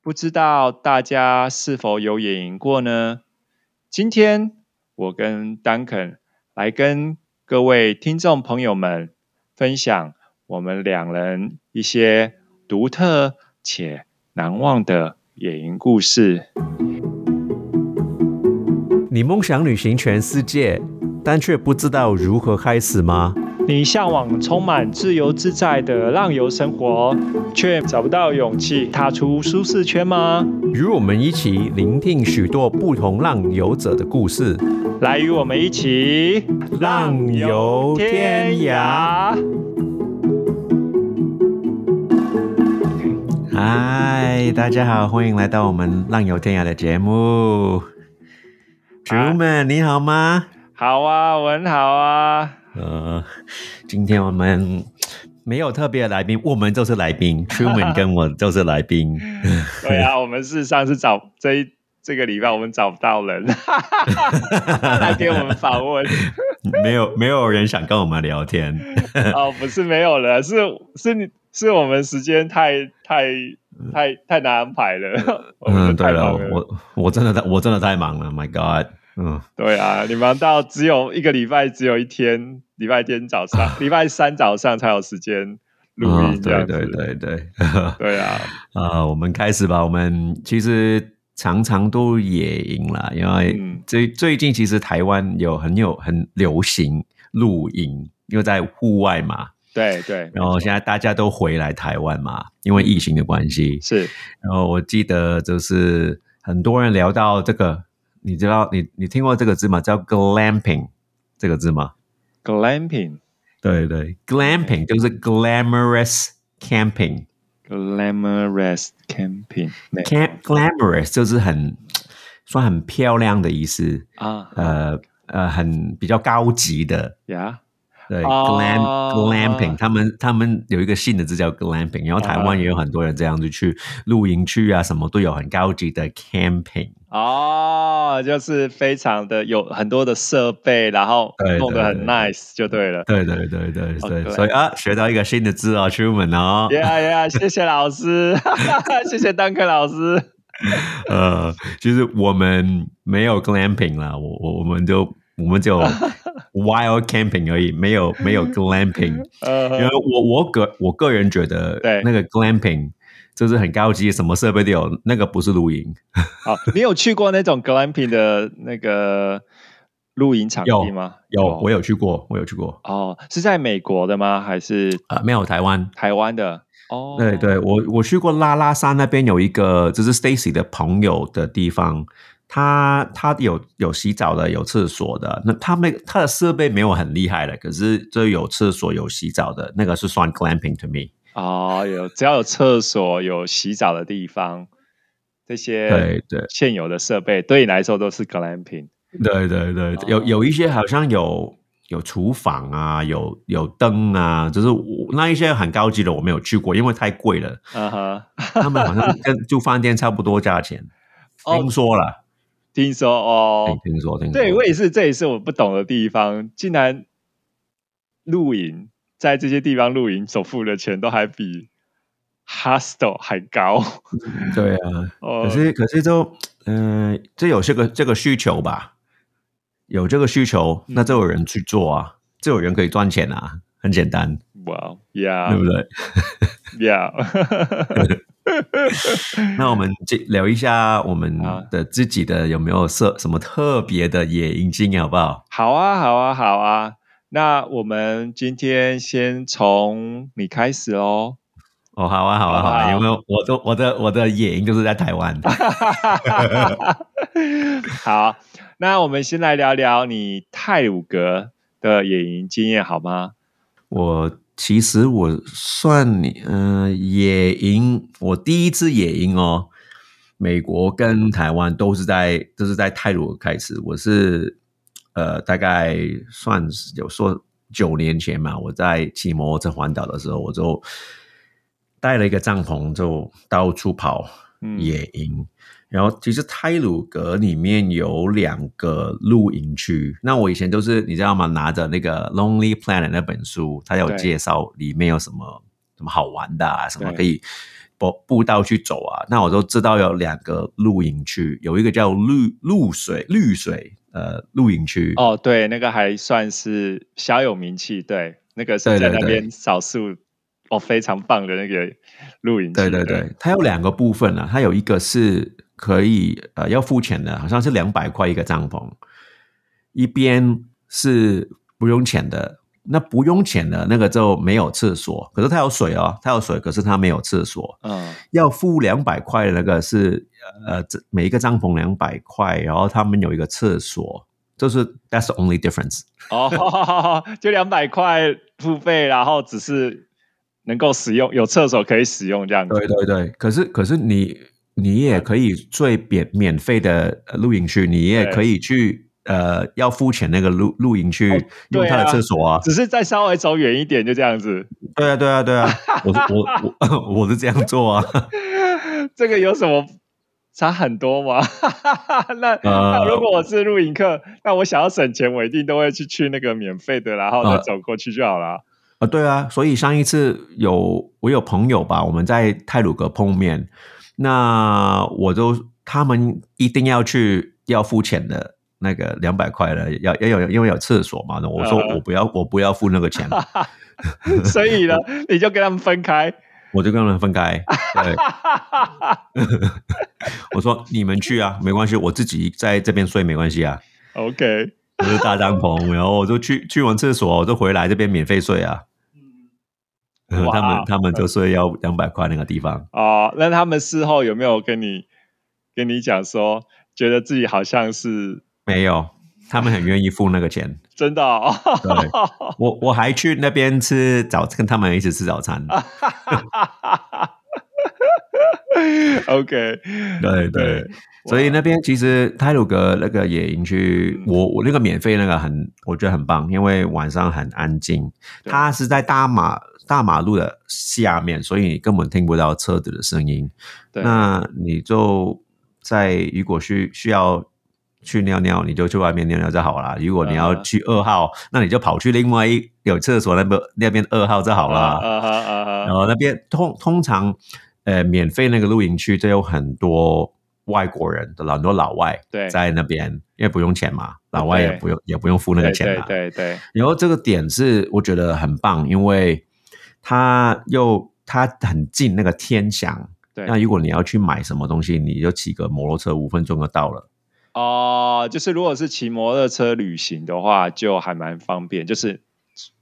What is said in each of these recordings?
不知道大家是否有野营过呢？今天我跟丹肯来跟各位听众朋友们分享我们两人一些独特且难忘的野营故事。你梦想旅行全世界，但却不知道如何开始吗？你向往充满自由自在的浪游生活，却找不到勇气踏出舒适圈吗？与我们一起聆听许多不同浪游者的故事，来与我们一起浪游天涯。嗨，大家好，欢迎来到我们浪游天涯的节目。主们，你好吗？好啊，我很好啊。呃，今天我们没有特别的来宾，我们就是来宾。Truman 跟我就是来宾。对啊，我们事实上是找这一这个礼拜我们找不到人 来给我们访问，没有没有人想跟我们聊天。哦，不是没有了，是是你是我们时间太太太太难安排了。嗯，对了，我我真的我真的太忙了，My God。嗯，对啊，你忙到只有一个礼拜，只有一天，礼拜天早上，礼拜三早上才有时间录音，这样子。对对对对，对啊。啊，我们开始吧。我们其实常常都野营了，因为最最近其实台湾有很有很流行露营，因为在户外嘛。对对。然后现在大家都回来台湾嘛，因为疫情的关系。是。然后我记得就是很多人聊到这个。你知道你你听过这个字吗？叫 glamping 这个字吗？glamping，对对，glamping 就是 glamorous camping，glamorous camping，camp glamorous 就是很算很漂亮的意思啊，呃呃，很比较高级的呀。对，glam glamping，他们他们有一个新的字叫 glamping，然后台湾也有很多人这样子去露营区啊，什么都有很高级的 camping。哦，就是非常的有很多的设备，然后弄得很 nice 就对了。对对对对对，所以啊，学到一个新的字哦，出门哦。Yeah yeah，谢谢老师，谢谢丹克老师。呃，其实我们没有 glamping 啦，我我我们就我们就。Wild camping 而已，没有没有 glamping，因为我我个我个人觉得，对那个 glamping 就是很高级，什么设备都有，那个不是露营。好，你有去过那种 glamping 的那个露营场地吗？有，我有去过，我有去过。哦，是在美国的吗？还是啊？没有，台湾，台湾的。哦，对对，我我去过拉拉山那边有一个，就是 Stacy 的朋友的地方。他他有有洗澡的，有厕所的。那他们他的设备没有很厉害的，可是就有厕所有洗澡的，那个是算 glamping to me。哦，有只要有厕所有洗澡的地方，这些对对现有的设备对你来说都是 glamping。对对对，有有一些好像有有厨房啊，有有灯啊，就是那一些很高级的我没有去过，因为太贵了。啊哈，他们好像跟住饭店差不多价钱，听说了。听说哦，听说，听说，对我也是，这也是我不懂的地方。竟然露营在这些地方露营，所付的钱都还比 hostel 还高。对啊，可是可是就嗯，这有这个这个需求吧？有这个需求，那就有人去做啊，就有人可以赚钱啊，很简单。哇，Yeah，对不对？Yeah。那我们这聊一下我们的自己的有没有设什么特别的野营经验，好不好？好啊，好啊，好啊。那我们今天先从你开始哦。哦，好啊，好啊，好啊，因为我都我的我的野营就是在台湾。好，那我们先来聊聊你泰鲁格的野营经验，好吗？我。其实我算你，嗯，野营，我第一次野营哦，美国跟台湾都是在都是在泰鲁开始。我是呃，大概算有说九年前嘛，我在骑摩托车环岛的时候，我就带了一个帐篷，就到处跑野营。然后其实泰鲁格里面有两个露营区，那我以前都是你知道吗？拿着那个《Lonely Planet》那本书，它有介绍里面有什么什么好玩的，啊，什么可以步步道去走啊，那我都知道有两个露营区，有一个叫绿露水绿水呃露营区。哦，对，那个还算是小有名气，对，那个是在那边少数哦非常棒的那个露营区。对对对，它有两个部分啊，它有一个是可以呃要付钱的，好像是两百块一个帐篷，一边是不用钱的。那不用钱的那个就没有厕所，可是它有水哦，它有水，可是它没有厕所。嗯，要付两百块的那个是呃，这每一个帐篷两百块，然后他们有一个厕所，就是 that's the only difference。哦，就两百块付费，然后只是能够使用有厕所可以使用这样子。对对对，可是可是你你也可以最免免费的呃露营区，你也可以去呃要付钱那个露露营区用对啊它的厕所啊。只是再稍微走远一点，就这样子。对啊对啊对啊，我是 我我我是这样做啊。这个有什么差很多吗？那、呃那如果我是露营客，那我想要省钱，我一定都会去去那个免费的，然后再呃走过去就好了。啊，对啊，所以上一次有我有朋友吧，我们在泰鲁阁碰面，那我都他们一定要去要付钱的那个两百块的，要要有因为有厕所嘛，那我说嗯我不要我不要付那个钱，所以呢，你就跟他们分开。我就跟他们分开。对，我说你们去啊，没关系，我自己在这边睡没关系啊，OK，我是大帐篷，然后我就去去完厕所，我就回来这边免费睡啊。哇 他们他们就说要两百块那个地方。哦，那他们事后有没有跟你跟你讲说，觉得自己好像是没有，他们很愿意付那个钱。真的、哦？对我我还去那边吃早，跟他们一起吃早餐。OK，对对，所以那边其实泰鲁格那个野营区，我我那个免费那个很，我觉得很棒，因为晚上很安静。对它是在大马大马路的下面，所以你根本听不到车子的声音。对那你就在如果需需要去尿尿，你就去外面尿尿就好了。如果你要嗯去二号，那你就跑去另外一有厕所那边那边二号就好了。啊哈啊哈，然后那边通通常呃免费那个露营区就有很多外国人的很多老外对在那边，因为不用钱嘛，老外也不用也不用付那个钱嘛。对对，然后这个点是我觉得很棒，因为它又它很近那个天祥。对那如果你要去买什么东西，你就骑个摩托车五分钟就到了。哦，就是如果是骑摩托车旅行的话，就还蛮方便，就是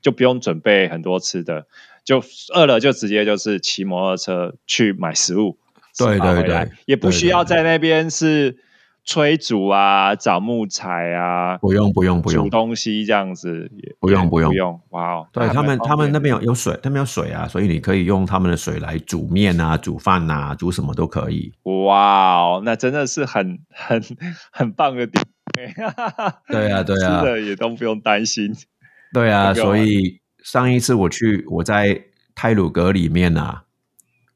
就不用准备很多吃的，就饿了就直接就是骑摩托车去买食物，对对对也不需要在那边是炊煮啊、找木材啊、不用不用不用煮用，东西这样子，不用不用不用，哇哦，对他们他们那边有有水，他们有水啊，所以你可以用他们的水来煮面啊、煮饭啊、煮什么都可以。哇哦，那真的是很很很棒的点。对啊对啊吃的也都不用担心。对啊，所以上一次我去我在泰鲁阁里面啊，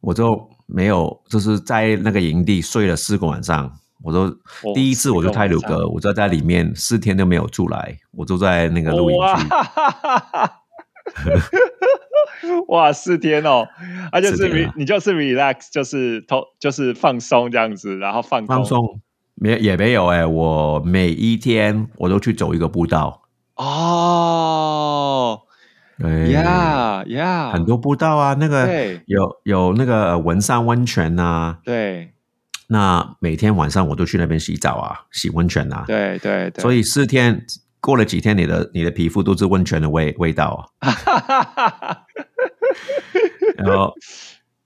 我就没有就是在那个营地睡了四个晚上。我都哦第一次我就泰鲁四个阁，我就在里面四天都没有出来，我就在那个露营哇区。哇，四天哦，啊，就是四天 re, 啊你就是 relax，就是偷就是放松这样子，然后放空放松没也没有哎、我每一天我都去走一个步道，哦对呀呀，很多步道啊，那个对有有那个文山温泉啊，对那每天晚上我都去那边洗澡啊，洗温泉啊，对对对，所以四天过了几天，你的你的皮肤都是温泉的味味道啊。然后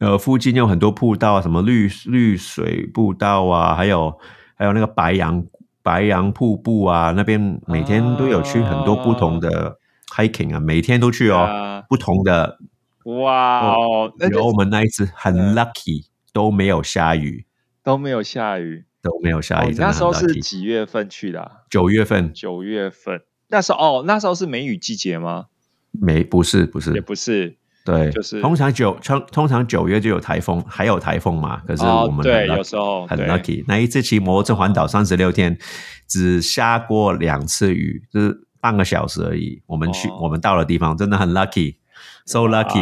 呃，附近有很多步道啊，什么绿绿水步道啊，还有还有那个白杨白杨瀑布啊，那边每天都有去很多不同的 hiking 啊，每天都去哦，啊。不同的。哇哦，然后我们那一次很嗯 lucky，都没有下雨，都没有下雨。都没有下哦，雨，那时候是。几月份去的啊？九月份九月份。那时候哦，那时候是梅雨季节吗？没不是不是也，不是，对，就是通常九通通常九月就有台风，还有台风嘛。可是哦我们很对有时候很 lucky。那一次骑摩托车环岛三十六天，只下过两次雨，就是半个小时而已。我们去、哦我们到的地方真的很 lucky。So lucky！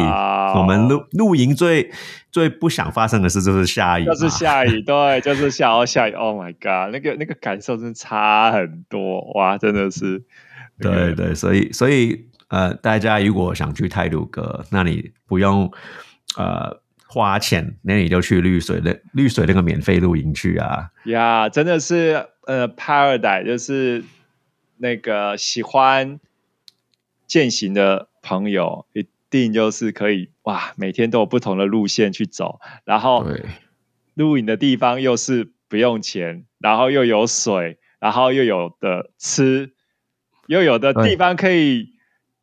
我们露露营最最不想发生的事就是下雨，就是下雨，对，就是下哦下雨，Oh my god，那个那个感受真的差很多，哇，真的是，那个对对，所以所以呃，大家如果想去泰鲁阁，那你不用呃花钱，那你就去绿水的绿水那个免费露营去啊。呀真的是呃，paradise 就是那个喜欢践行的朋友，一定就是可以哇，每天都有不同的路线去走，然后对。露营的地方又是不用钱，然后又有水，然后又有的吃，又有的地方可以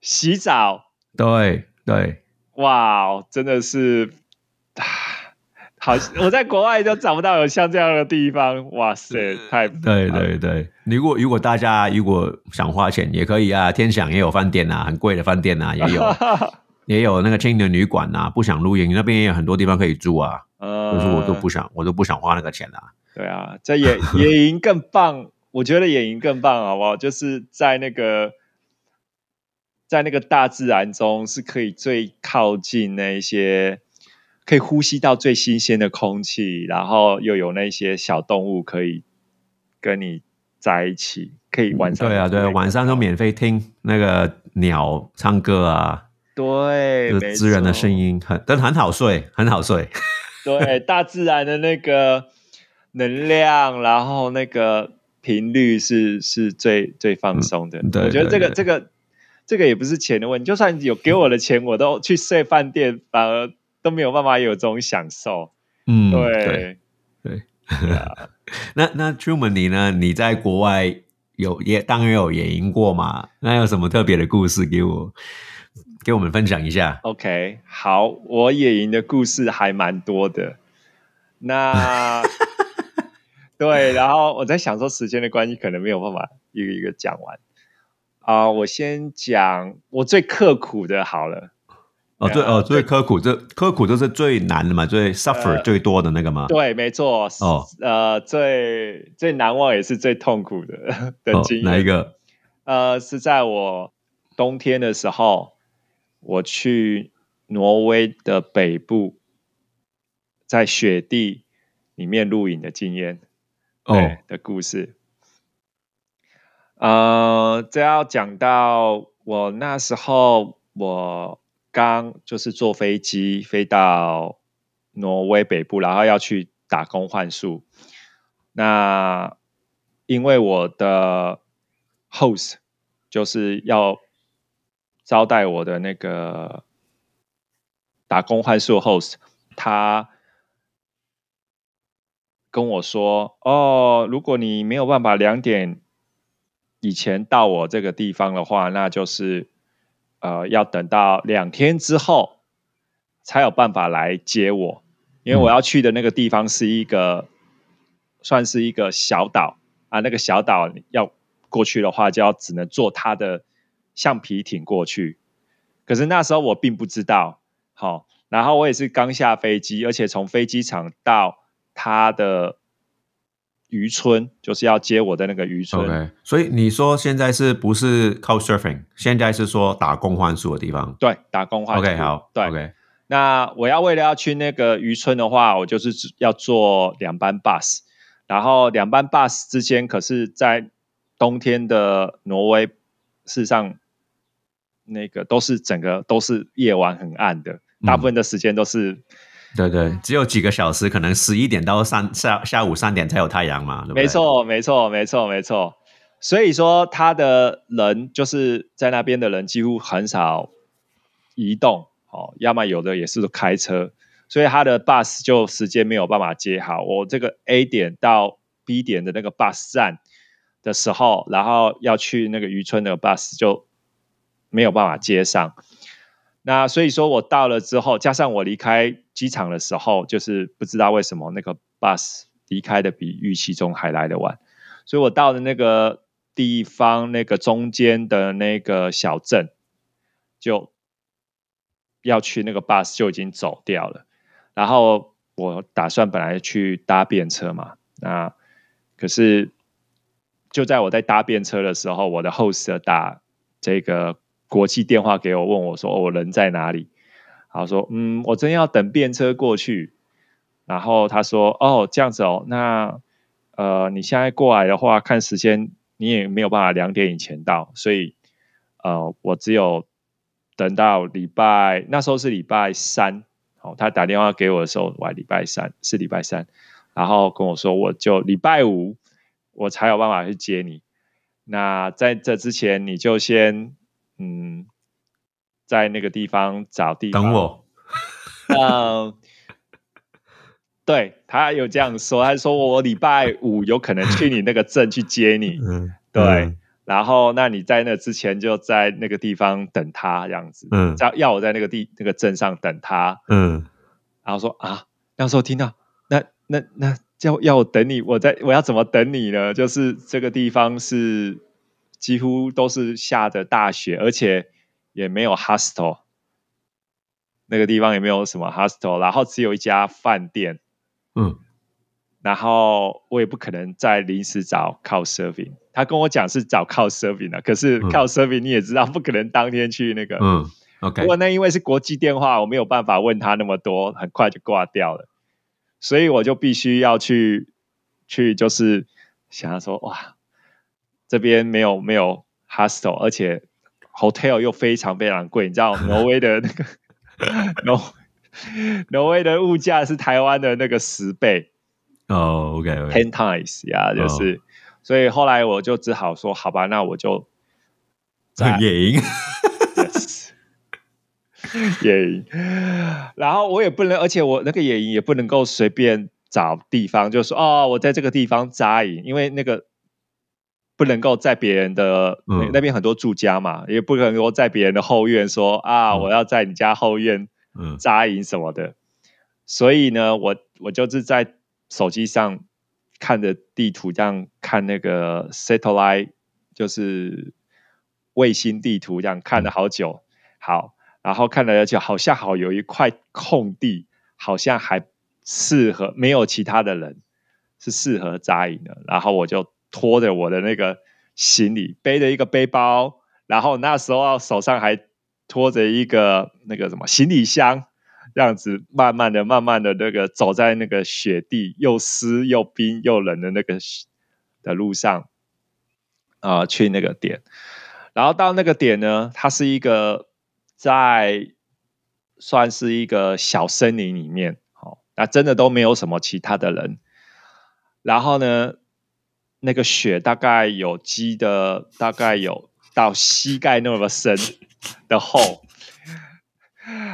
洗澡，对对，哇，真的是，啊好，我在国外都找不到有像这样的地方，哇塞，太对对对，如果如果大家如果想花钱也可以啊，天享也有饭店啊，很贵的饭店啊，也有 也有那个青年旅馆啊，不想露营那边也有很多地方可以住啊，呃可是我都不想，我都不想花那个钱啊。对啊，在野 野营更棒，我觉得野营更棒，好不好？就是在那个在那个大自然中，是可以最靠近那一些，可以呼吸到最新鲜的空气，然后又有那些小动物可以跟你在一起，可以晚上对啊，对啊，晚上都免费听那个鸟唱歌啊，对，就是自然的声音，很但很好睡，很好睡。对，大自然的那个能量，然后那个频率是是最最放松的。嗯对我觉得这个对这个这个也不是钱的问题，就算有给我的钱，我都去睡饭店，反而都没有办法有这种享受。嗯，对，对。那那 Truman 你呢？你在国外有也当然有野营过嘛？那有什么特别的故事给我给我们分享一下？OK，好，我野营的故事还蛮多的。那 对，然后我在想说，时间的关系，可能没有办法一个一个讲完啊、我先讲我最刻苦的好了。哦，最呃哦最刻苦，这刻苦就是最难的嘛，最 suffer 呃最多的那个嘛。对，没错。哦，呃，最最难忘也是最痛苦的 的哦经验。哪一个？呃，是在我冬天的时候，我去挪威的北部，在雪地里面露营的经验，哦对的故事。呃，这要讲到我那时候，我刚就是坐飞机飞到挪威北部，然后要去打工换宿。那因为我的 host 就是要招待我的那个打工换宿 host，他跟我说：“哦，如果你没有办法两点以前到我这个地方的话，那就是呃要等到两天之后才有办法来接我，因为我要去的那个地方是一个、算是一个小岛啊，那个小岛要过去的话，就要只能坐他的橡皮艇过去。可是那时候我并不知道，好、然后我也是刚下飞机，而且从飞机场到他的渔村，就是要接我的那个渔村。OK，所以你说现在是不是 Couchsurfing？现在是说打工换宿的地方。对，打工换宿 OK，好，对。，OK，那我要为了要去那个渔村的话，我就是要坐两班 bus，然后两班 bus 之间，可是在冬天的挪威，事实上那个都是整个都是夜晚很暗的，大部分的时间都是、对对，只有几个小时，可能十一点到三下下午三点才有太阳嘛，对不对？没，错，没错，没错，没错。所以说，他的人就是在那边的人几乎很少移动，哦，要么有的也是开车，所以他的 bus 就时间没有办法接好。我这个 A 点到 B 点的那个 bus 站的时候，然后要去那个渔村的 bus 就没有办法接上。那所以说我到了之后，加上我离开机场的时候，就是不知道为什么那个 bus 离开的比预期中还来得晚，所以我到了那个地方，那个中间的那个小镇，就要去那个 bus 就已经走掉了。然后我打算本来去搭便车嘛，那可是就在我在搭便车的时候，我的 host 打这个国际电话给我，问我说、我人在哪里？然后说嗯，我真要等便车过去。然后他说哦这样子哦，那呃你现在过来的话，看时间你也没有办法两点以前到，所以呃我只有等到礼拜那时候是礼拜三，哦他打电话给我的时候，我还礼拜三是礼拜三，然后跟我说我就礼拜五我才有办法去接你。那在这之前，你就先嗯，在那个地方找地方等。我，嗯，对他有这样说，他说我礼拜五有可能去你那个镇去接你，嗯，对然后那你在那之前就在那个地方等他这样子，嗯要要我在那个地那个镇上等他，嗯然后说啊，那时候听到那那那要要我等你，我在我要怎么等你呢？就是这个地方是几乎都是下着大雪，而且也没有 hostel，那个地方也没有什么 hostel，然后只有一家饭店，嗯。然后我也不可能再临时找靠 serving。他跟我讲是找靠 serving 的，可是嗯。靠 serving 你也知道，不可能当天去那个。嗯，OK，不过那因为是国际电话，我没有办法问他那么多，很快就挂掉了，所以我就必须要去去，就是想要说哇，这边没有没有 hostel，而且 hotel 又非常非常贵，你知道 挪威的那个挪挪威的物价是台湾的那个十倍哦，OK OK，ten times 呀，就是，所以后来我就只好说好吧，那我就在 野营。营，然后我也不能，而且我那个野营也不能够随便找地方，就说哦，我在这个地方扎营，因为那个不能够在别人的、那嗯那边很多住家嘛，也不能够在别人的后院说啊，嗯我要在你家后院嗯扎营什么的。所以呢，我我就是在手机上看着地图，这样看那个 satellite，就是卫星地图，这样看了好久。好，然后看了就好像好有一块空地，好像还适合没有其他的人是适合扎营的。然后我就拖着我的那个行李，背着一个背包，然后那时候手上还拖着一个那个什么行李箱。这样子慢慢的、慢慢的那个走在那个雪地又湿又冰又冷的那个的路上，啊、去那个点，然后到那个点呢，它是一个在算是一个小森林里面，好、那真的都没有什么其他的人，然后呢，那个雪大概有积的，大概有到膝盖那么深的厚。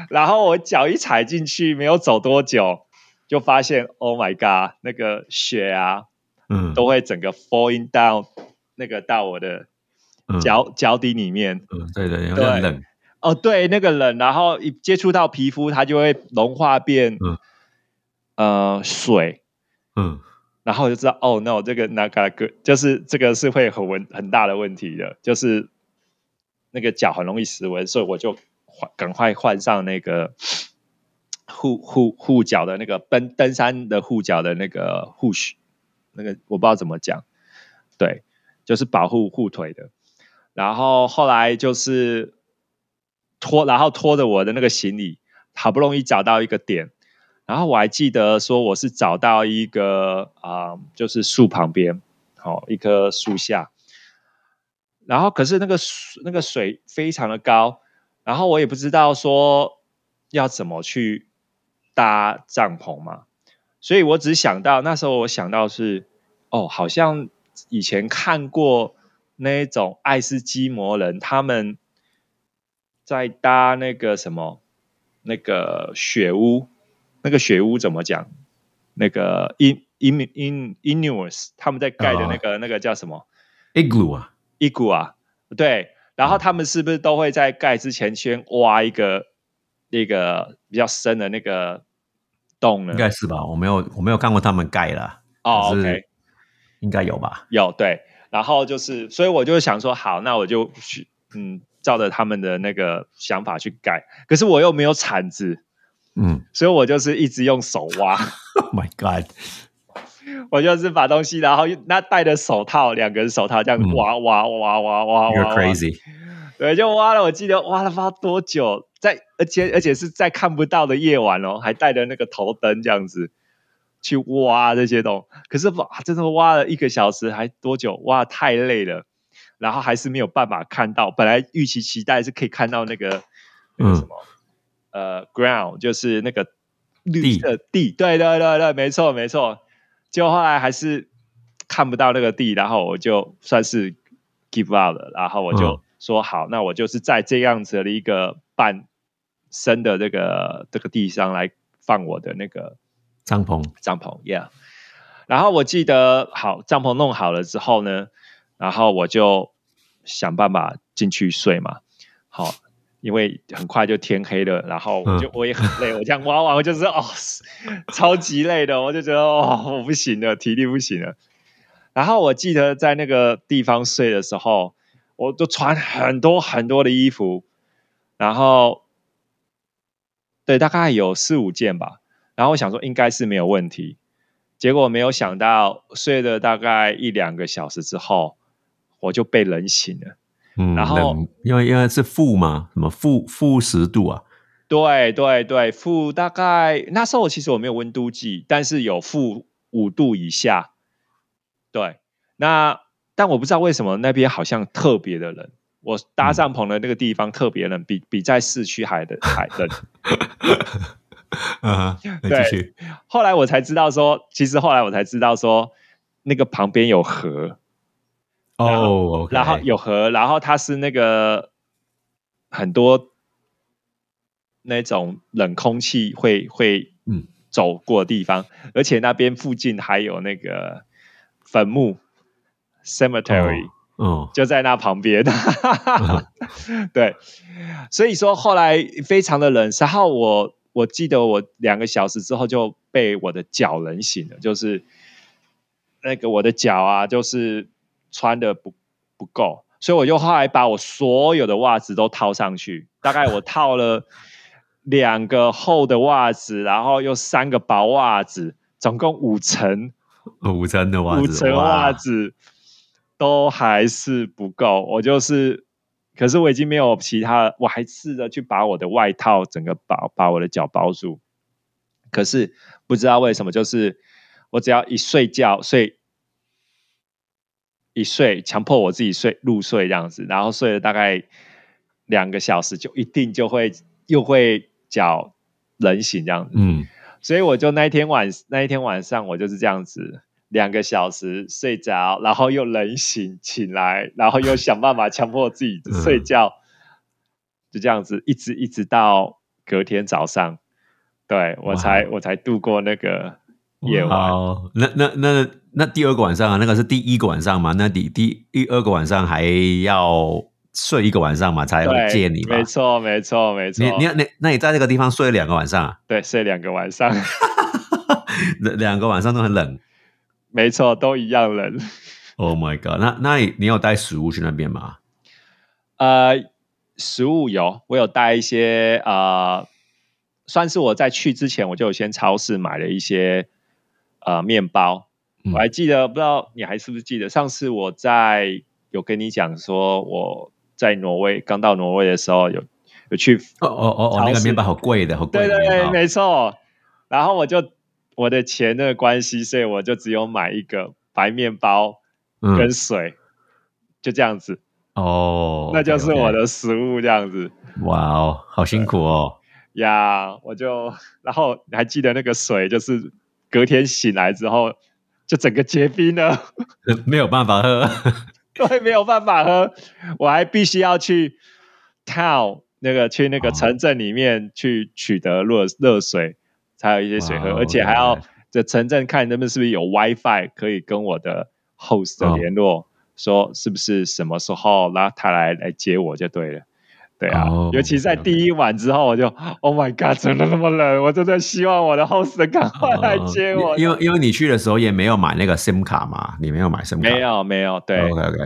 然后我脚一踩进去，没有走多久，就发现 Oh my God，那个雪啊，嗯，都会整个 falling down，那个到我的嗯，脚、脚底里面。嗯，对对，有点冷，哦，对，那个冷，然后一接触到皮肤，它就会融化变，嗯呃，水。嗯然后我就知道，哦，no，这个那个个就是这个是会很问很大的问题的，就是那个脚很容易失温，所以我就换赶快换上那个 护护护脚的那个登登山的护脚的那个护靴，那个我不知道怎么讲，对，就是保护护腿的。然后后来就是拖，然后拖着我的那个行李，好不容易找到一个点，然后我还记得说我是找到一个啊、就是树旁边，好、一棵树下，然后可是那个那个水非常的高，然后我也不知道说要怎么去搭帐篷嘛，所以我只想到那时候我想到是哦，好像以前看过那种爱斯基摩人他们在搭那个什么那个雪屋。那个雪屋怎么讲？那个 in in in Inuits 他们在盖的那个、那个叫什么，igloo 啊，伊古啊？对，然后他们是不是都会在盖之前先挖一个那个比较深的那个洞呢应？该是吧？我没有我没有看过他们盖啦，哦，OK，应该有吧？有对，然后就是，所以我就想说，好，那我就去嗯，照着他们的那个想法去盖，可是我又没有铲子，嗯所以我就是一直用手挖。，Oh my God，我就是把东西，然后那戴着手套，两个人手套这样嗯挖挖挖挖挖挖 You're，crazy，对，就挖了，我记得挖了不知道多久，在而且而且是在看不到的夜晚哦，还带着那个头灯这样子去挖这些东西。可是哇，真的挖了一个小时还多久？哇，太累了，然后还是没有办法看到。本来预期期待是可以看到那个那个什么、呃 ground，就是那个绿色地，对对对对，没错没错。就后来还是看不到那个地，然后我就算是 give up 了，然后我就。嗯说好，那我就是在这样子的一个半深的这个这个地上来放我的那个帐篷，帐篷，Yeah。然后我记得好帐篷弄好了之后呢，然后我就想办法进去睡嘛。好，因为很快就天黑了，然后我就、嗯我也很累，我这样挖完我就是哦，超级累的，我就觉得哦我不行了，体力不行了。然后我记得在那个地方睡的时候。我都穿很多很多的衣服，然后对，大概有四五件吧。然后我想说应该是没有问题，结果没有想到睡了大概一两个小时之后，我就被冷醒了。嗯，然后因为因为是负嘛，什么负负十度啊？对对对，负大概那时候其实我没有温度计，但是有负五度以下。对，那。但我不知道为什么那边好像特别的冷，我搭帐篷的那个地方特别冷，比比在市区还的还冷。啊，对，后来我才知道说，其实后来我才知道说，那个旁边有河。哦，然后有河，然后它是那个很多那种冷空气会会嗯走过的地方，而且那边附近还有那个坟墓。cemetery，哦，就在那旁边。对，所以说后来非常的冷，然后我我记得我两个小时之后就被我的脚冷醒了，就是那个我的脚啊，就是穿的不不够，所以我就后来把我所有的袜子都套上去，大概我套了两个厚的袜子，然后又三个薄袜子，总共五层，五层的袜子，五层袜子。都还是不够，我就是，可是我已经没有其他，我还试着去把我的外套整个包把我的脚包住，可是不知道为什么，就是我只要一睡觉睡一睡，强迫我自己睡入睡这样子，然后睡了大概两个小时，就一定就会又会脚冷醒这样子，嗯，所以我就那一天晚那一天晚上我就是这样子。两个小时睡着，然后又冷醒起来，然后又想办法强迫自己 睡觉，嗯、就这样子一直一直到隔天早上，对我才我才度过那个夜晚。那那那那第二个晚上啊，那个是第一个晚上嘛？那第第第二个晚上还要睡一个晚上嘛，才会见你嘛？没错，没错，没错。你你那那你在这个地方睡了两个晚上啊？对，睡两个晚上，两个晚上都很冷。没错，都一样冷。Oh my god！那那你你有带食物去那边吗？呃，食物有，我有带一些呃，算是我在去之前我就有先超市买了一些呃面包。嗯我还记得，不知道你还是不是记得，上次我在有跟你讲说我在挪威刚到挪威的时候有有去哦哦哦哦，那个面包好贵的，好贵对对对，没错。然后我就。我的钱的关系，所以我就只有买一个白面包跟水，嗯、就这样子。哦，那就是我的食物，这样子。哇哦，好辛苦哦。呀，我就，然后你还记得那个水，就是隔天醒来之后，就整个结冰了，没有办法喝。对，没有办法喝，我还必须要去 town 那个去那个城镇里面去取得热热水。才有一些水喝，而且还要在城镇看那边是不是有 WiFi 可以跟我的 host 的联络，哦、说是不是什么时候，拉他来来接我就对了。对啊，哦、尤其在第一晚之后，我就 Oh my God，怎么那么冷？我真的希望我的 host 赶快来接我。哦、因为因为你去的时候也没有买那个 SIM 卡嘛，你没有买 SIM 卡？没有没有，对，OK OK，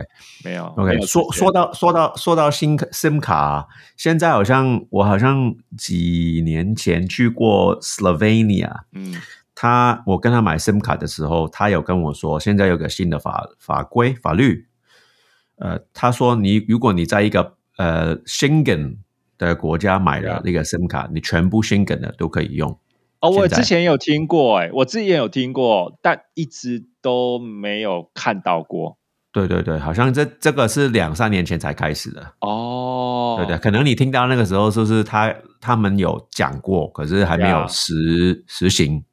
没有 OK 说。说说到说到说到新 SIM 卡，现在好像我好像几年前去过 Slovenia，嗯，他我跟他买 SIM 卡的时候，他有跟我说，现在有个新的法法规法律，呃，他说你如果你在一个呃 Schengen 的国家买的那个 SIM 卡，你全部 Schengen 的都可以用。哦，我之前有听过、哎，我之前有听过，但一直都没有看到过。对对对，好像这这个是两三年前才开始的。哦，对对，可能你听到那个时候，就是他他们有讲过，可是还没有实实行。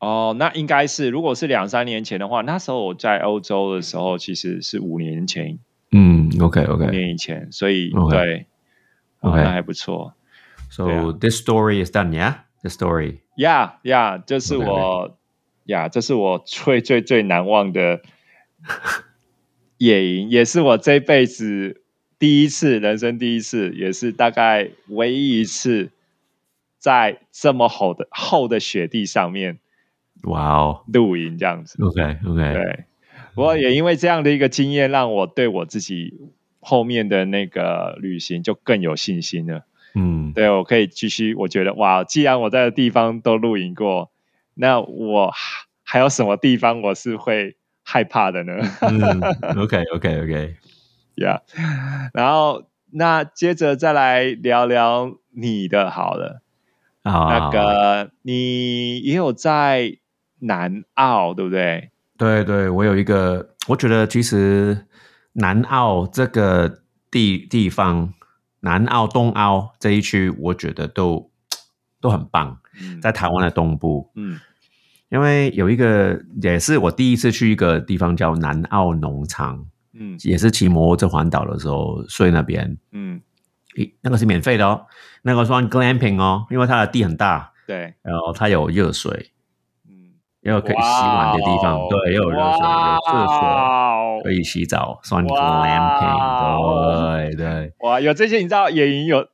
哦，那应该是，如果是两三年前的话，那时候我在欧洲的时候，其实是五年前，嗯，OK OK，。年以前，所以对哦 OK 那还不错。So、啊、this story is done, yeah? The story. yeah, yeah，，这是我呀，这是我最最最难忘的 野营，也是我这辈子第一次，人生第一次，也是大概唯一一次在这么厚的厚的雪地上面哇哦露营这样子。，OK OK，对，不过也因为这样的一个经验，让我对我自己后面的那个旅行就更有信心了。嗯对我可以继续，我觉得哇，既然我在的地方都露营过，那我还还有什么地方我是会害怕的呢？嗯，OK OK OK，Yeah，然后那接着再来聊聊你的好了。啊，那个你也有在南澳，对不对？对对，我有一个，我觉得其实南澳这个地地方，南澳、东澳这一区，我觉得都都很棒，嗯。在台湾的东部，嗯。因为有一个也是我第一次去一个地方叫南澳农场，嗯。也是骑摩托车环岛的时候睡那边，嗯，诶那个是免费的哦，那个算 glamping 哦，因为它的地很大，对，然后它有热水，嗯，也有可以洗碗的地方，对，也有热水，有厕所。可以洗澡，算哇 glamping，对对哇，有这些你知道野营有，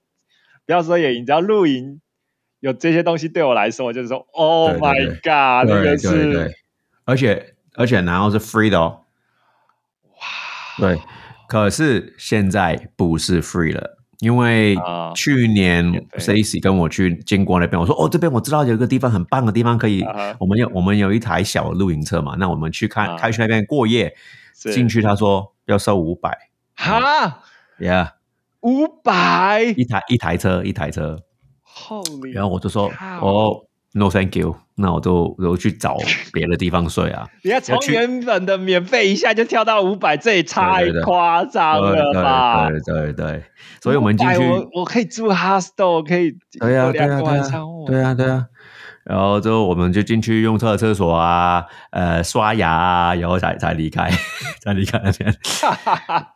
不要说野营，只要露营有这些东西，对我来说，我就是说，Oh 对对 my God，那对对个是对，而且而且然后是 free 的哦，哇，对，可是现在不是 free 了，因为啊去年 Stacy 跟我去经过那边，我说哦，这边我知道有一个地方很棒的地方，可以我们有我们有一台小露营车嘛，那我们去看啊。开去那边过夜，进去他说要收五百哈，Yeah，五百？一台一台车一台车。然后我就说哦，No thank you，那我就我就去找别的地方睡啊。你看从要去原本的免费一下就跳到五百，这也太夸张了吧？对对对对，所以我们进去，我我可以住 hostel，我可以对呀、对呀、对呀、对呀、对呀、然后之后我们就进去用厕厕所啊，呃，刷牙啊，然后才才离开，才离开那边。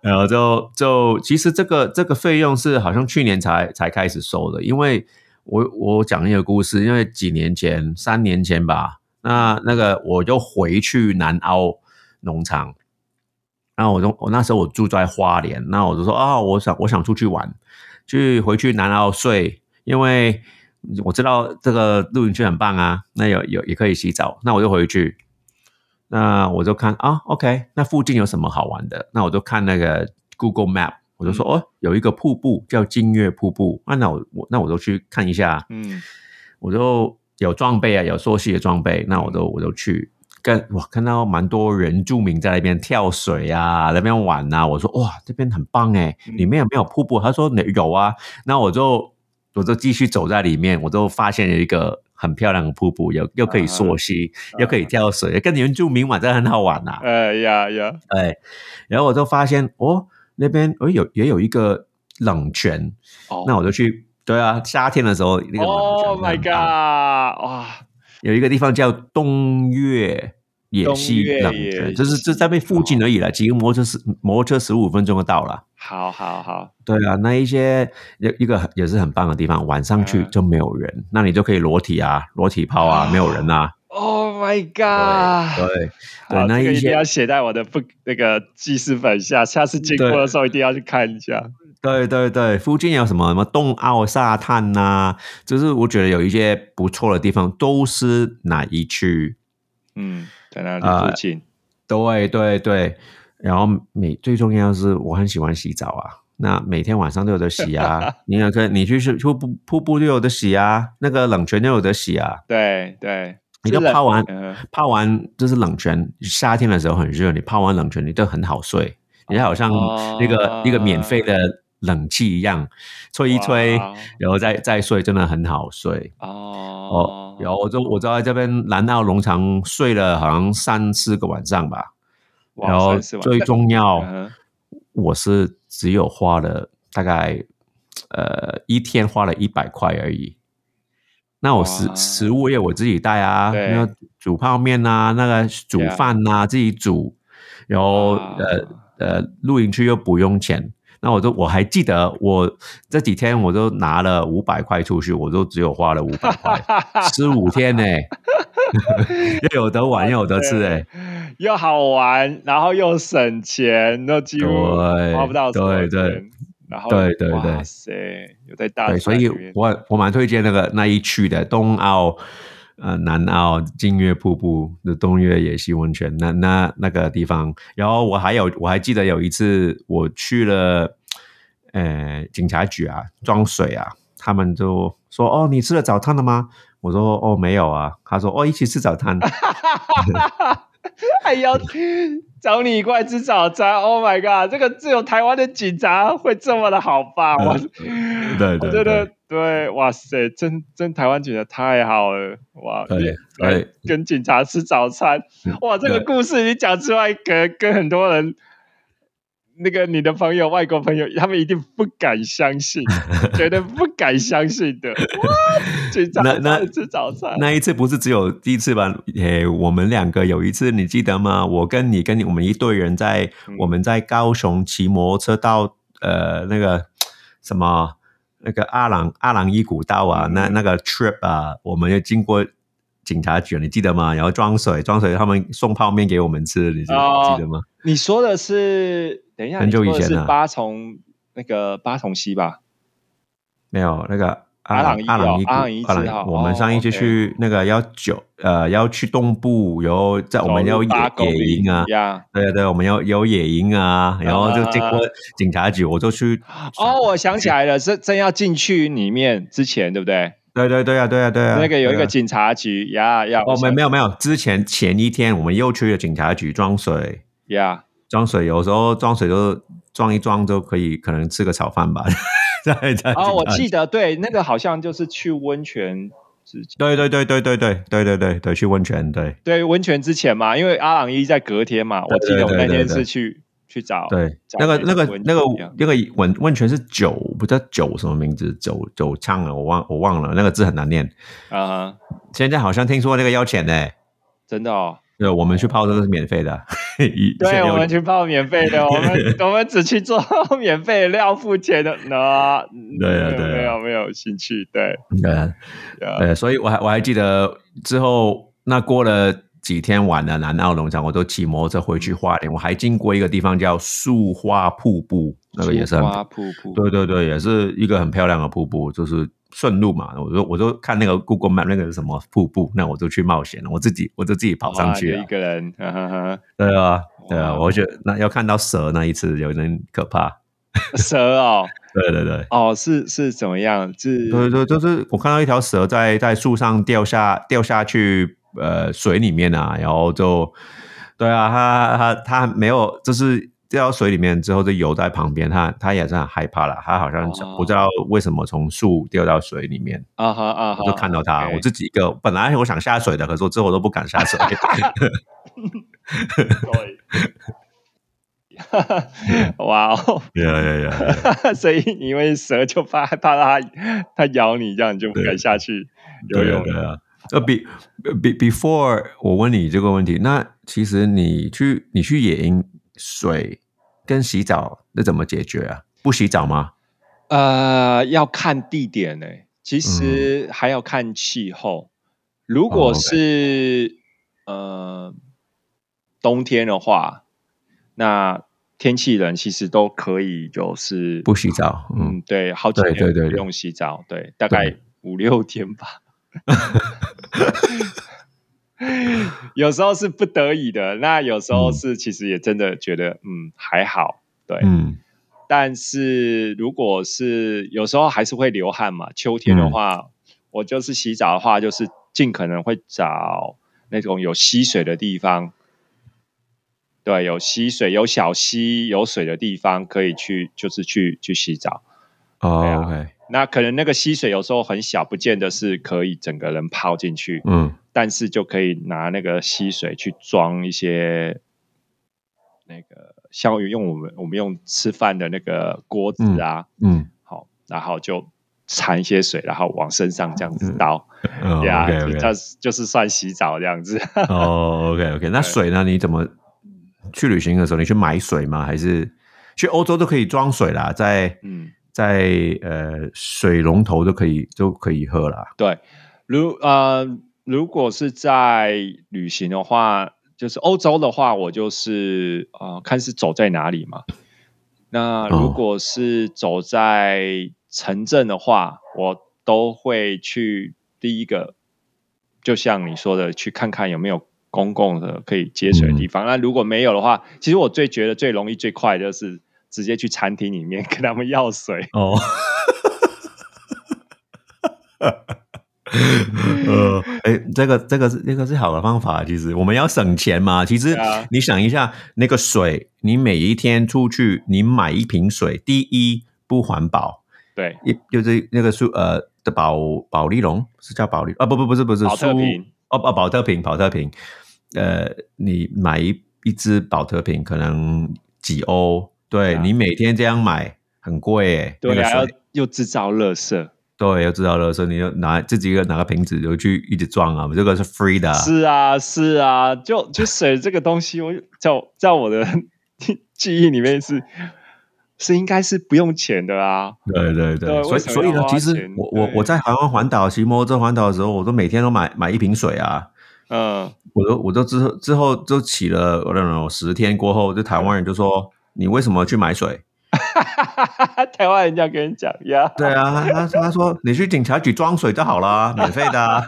然后就就其实这个这个费用是好像去年才才开始收的，因为我我讲一个故事，因为几年前三年前吧，那那个我就回去南澳农场，然后我就我那时候我住在花莲，那我就说啊，我想我想出去玩，去回去南澳睡，因为我知道这个露营区很棒啊，那有有也可以洗澡，那我就回去。那我就看啊，OK，那附近有什么好玩的？那我就看那个 Google Map，我就说、哦，有一个瀑布叫金月瀑布，啊，那我我那我就去看一下，嗯，我就有装备啊，有溯溪的装备，那我都我就去跟哇，看到蛮多原住民在那边跳水啊，那边玩啊，我说哇，这边很棒哎，嗯里面有没有瀑布？他说有啊，那我就我就继续走在里面，我就发现了一个很漂亮的瀑布，又又可以溯溪，又可以跳水，跟原住民玩真的很好玩呐、啊。哎呀呀，哎，然后我就发现哦，那边哦有也有一个冷泉，哦那我就去。对啊，夏天的时候那个冷泉 Oh my god！哇，有一个地方叫东岳野溪冷泉，就是就在那附近而已了，骑个摩托车十摩托车十五分钟就到了。好好好，对啊，那一些一一个也是很棒的地方，晚上去嗯就没有人，那你就可以裸体啊，裸体泡啊，没有人啊。Oh my god！对好对，那一些这个一定要写在我的不那个记事本下，下次经过的时候一定要去看一下。对对对，附近有什么什么东澳沙滩呐、就是我觉得有一些不错的地方，都是哪一区？嗯，在那里啊附近。对对对，然后每最重要的是，我很喜欢洗澡啊。那每天晚上都有得洗啊，你也可以，你去去瀑布瀑布就有得洗啊，那个冷泉就有得洗啊。对对，你都泡完嗯泡完就是冷泉，夏天的时候很热，你泡完冷泉你都很好睡，你就好像那个、哦一个免费的冷气一样，吹一吹，然后再再睡，真的很好睡。哦哦，，然后我就我就在这边南澳农场睡了好像三四个晚上吧。然后最重要，我是只有花了大概呃一天花了一百块而已。那我食食物业我自己带啊，那个煮泡面啊，那个煮饭啊自己煮，然后哇。呃呃露营区又不用钱。那我都我还记得，我这几天我都拿了五百块出去，我都只有花了五百块，吃五天呢 又有得玩又有得吃哎、又好玩，然后又省钱，都几乎对花不到对对钱然后对对对哇塞，有在大对，所以我我蛮推荐那个那一区的东澳、呃南澳金月瀑布的东岳野溪温泉，那那那个地方。然后我还有我还记得有一次我去了，呃警察局啊装水啊，他们就说哦你吃了早餐了吗？我说哦没有啊，他说哦一起吃早餐。还要找你过来吃早餐，Oh my god！这个只有台湾的警察会这么的好吧？我嗯对对对对，哇塞，真真台湾警察太好了，哇！对跟警察吃早餐，哇！这个故事你讲出来，跟跟很多人。那个你的朋友，外国朋友，他们一定不敢相信，绝对不敢相信的。哇，警察那那吃早餐，那一次不是只有第一次吧？诶，我们两个有一次你记得吗？我跟你跟你我们一队人在、嗯我们在高雄骑摩托车到呃那个什么那个阿朗阿朗伊古道啊，嗯那那个 trip 啊，我们要经过警察局，你记得吗？然后装水装水，他们送泡面给我们吃，你记得、吗？你说的是，等一下，很久以前的是八重那个八重溪吧？没有那个。阿朗阿朗伊阿朗伊我们上一次哦去那个要九呃要去东部，然后在我们要野野营啊，呀。对对，我们要有野营啊，然后就经过警察局，我就去。哦，我想起来了，是正要进去里面之前，对不对？对对对啊，对啊对啊。那个有一个警察局呀呀。哦，没没有没有，之前前一天我们又去了警察局装水，呀。装水有时候装水就装一装就可以，可能吃个炒饭吧。在在哦，我记得，对，那个好像就是去温泉之前，对对对对对对对对对对，去温泉对对，温泉之前嘛，因为阿朗伊在隔天嘛，我记得我那天是去去找对，找那个那个那个那个温温泉是酒，不知道酒什么名字，酒酒唱了，我忘我忘了，那个字很难念。啊哈，现在好像听说那个要钱呢。真的哦。对，我们去泡都是免费的。对，我们去泡免费的，我们 我们只去做 免费的，要付钱的。那对啊对啊没有没有兴趣，对，对呀对，所以我还我还记得之后，那过了几天玩了，南澳农场，我都骑摩托车回去花莲，我还经过一个地方叫树花瀑布，那个也是很花瀑布，对对对，也是一个很漂亮的瀑布，就是顺路嘛。我就我就看那个 Google Map 那个是什么瀑布，那我就去冒险了，我自己我就自己跑上去了一。个人，哈哈哈。对啊，对啊，我觉得那要看到蛇那一次有点可怕。蛇哦，对对对。哦，是是怎么样？是对对，就是我看到一条蛇在在树上掉下掉下去，呃，水里面啊，然后就，对啊，他他他没有，就是掉到水里面之后就游在旁边，他他也是很害怕了，他好像哦不知道为什么从树掉到水里面，啊哈啊哈，我就看到他我自己一个本来我想下水的，可是我之后都不敢下水。对。哇哦！呀呀呀！所以因为蛇就怕怕它它咬你，这样你就不敢下去游泳了。呃，比比 before 我问你这个问题，那其实你去你去野营水跟洗澡那怎么解决啊？不洗澡吗？呃，要看地点呢、其实还要看气候。如哦果是、呃冬天的话，那天气冷，其实都可以，就是不洗澡，嗯，嗯，对，好几天不用洗澡，对，大概五六天吧。有时候是不得已的，那有时候嗯是其实也真的觉得嗯还好，对。嗯但是如果是有时候还是会流汗嘛，秋天的话，我就是洗澡的话，就是尽可能会找那种有溪水的地方，对，有溪水、有小溪、有水的地方可以去，就是去去洗澡。哦，OK，那可能那个溪水有时候很小，不见得是可以整个人泡进去，嗯但是就可以拿那个溪水去装一些那个，像用我们我们用吃饭的那个锅子啊，嗯，好，然后就掺一些水，然后往身上这样子倒，哦呀，，OK 就就是算洗澡这样子。哦，OK OK，那水呢？你怎么去旅行的时候，你去买水吗？还是去欧洲都可以装水啦，在嗯，在呃水龙头都可以都可以喝啦。对，如呃，如果是在旅行的话，就是欧洲的话，我就是呃，看是走在哪里嘛。那如哦果是走在城镇的话，我都会去第一个，就像你说的，去看看有没有公共的可以接水的地方。那如果没有的话，其实我最觉得最容易、最快的就是直接去餐厅里面 跟他们要水。哦。呃，哎，这个这个是这个是好的方法。其实我们要省钱嘛。其实你想一下，那个水，你每一天出去，你买一瓶水，第一不环保，对，一就是那个苏呃的保保利龙是叫保利啊不不不是不是保特苏瓶哦哦保特瓶保特瓶，呃你买一一支保特瓶可能几欧，对、啊。你每天这样买很贵诶，对啊，要又制造垃圾。对要知道了，所以你就拿自己一个拿个瓶子就去一直装啊，这个是 free 的啊、是啊，是啊，就就水这个东西，我在我在我的记忆里面是是应该是不用钱的啊。对对对。对，所以所以呢其实我我我在台湾环岛骑摩托车环岛的时候，我都每天都买买一瓶水啊。嗯，我都我都之后之后就骑了我 don't know 十天过后，就台湾人就说你为什么去买水？台湾人家跟你讲呀，对啊，他他说你去警察局装水就好了，免费的、啊。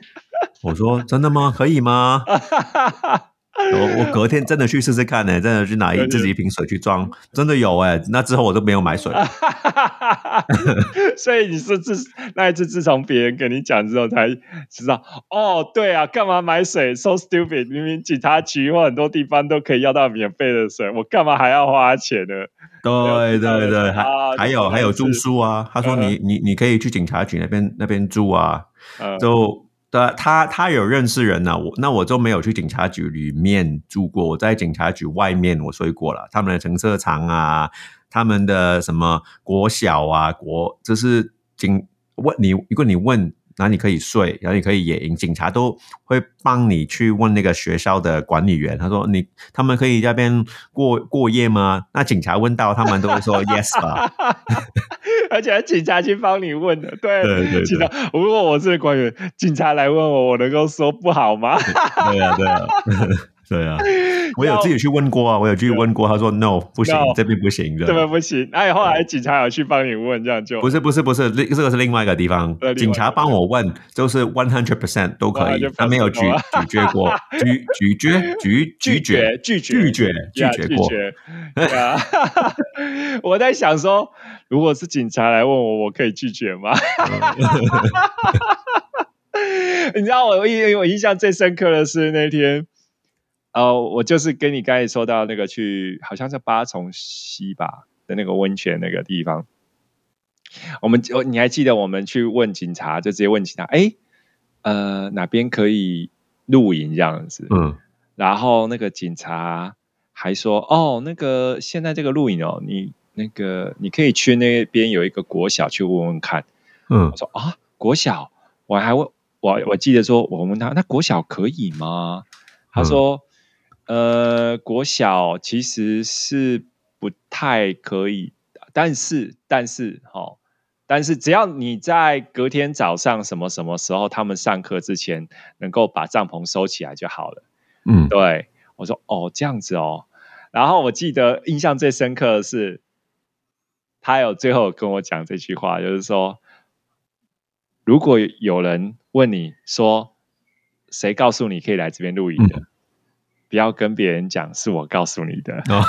我说真的吗？可以吗？我我隔天真的去试试看呢、真的去拿一自己一瓶水去装，真的有哎、那之后我都没有买水。所以你是自那一次自从别人跟你讲之后才知道，哦，对啊，干嘛买水？So stupid！明明警察局或很多地方都可以要到免费的水，我干嘛还要花钱呢？对对对，还啊还有就还有住宿啊。他说你你你可以去警察局那边那边住啊。嗯，就对他他有认识人呐、我那我就没有去警察局里面住过，我在警察局外面我睡过了，他们的停车场啊，他们的什么国小啊，国就是警问你，如果你问哪里可以睡，然后你可以野营，警察都会帮你去问那个学校的管理员，他说你他们可以在那边过过夜吗？那警察问到，他们都会说 yes 吧。而且还警察去帮你问的，对对对对警察，如果我是官员，警察来问我，我能够说不好吗？对啊，对啊，对啊，我有自己去问过啊，我有去问过，他说 no 不行 No，这边不行的，这边不行，哎，后来警察有去帮你问，这样就不是不是不是，另这个是另外一个地方警察帮我问，就是 one hundred percent 都可以他没有拒拒绝过，拒拒绝拒拒绝拒绝拒绝拒呀绝过，对啊！我在想说，如果是警察来问我，我可以拒绝吗？你知道我印我印象最深刻的是那天，呃，我就是跟你刚才说到那个去，好像是八重溪吧的那个温泉那个地方。我们哦你还记得我们去问警察，就直接问警察，哎，呃，哪边可以露营这样子？嗯然后那个警察还说：“哦，那个现在这个露营哦，你那个你可以去那边有一个国小去问问看。”嗯我说：“啊，国小？”我还问我我记得说，我问他那国小可以吗？他说：“呃，国小其实是不太可以，但是但是哈、哦，但是只要你在隔天早上什么什么时候他们上课之前，能够把帐篷收起来就好了。”嗯。对，我说哦这样子哦，然后我记得印象最深刻的是，他有最后跟我讲这句话，就是说，如果有人问你说谁告诉你可以来这边露营的，不要跟别人讲是我告诉你的。哦，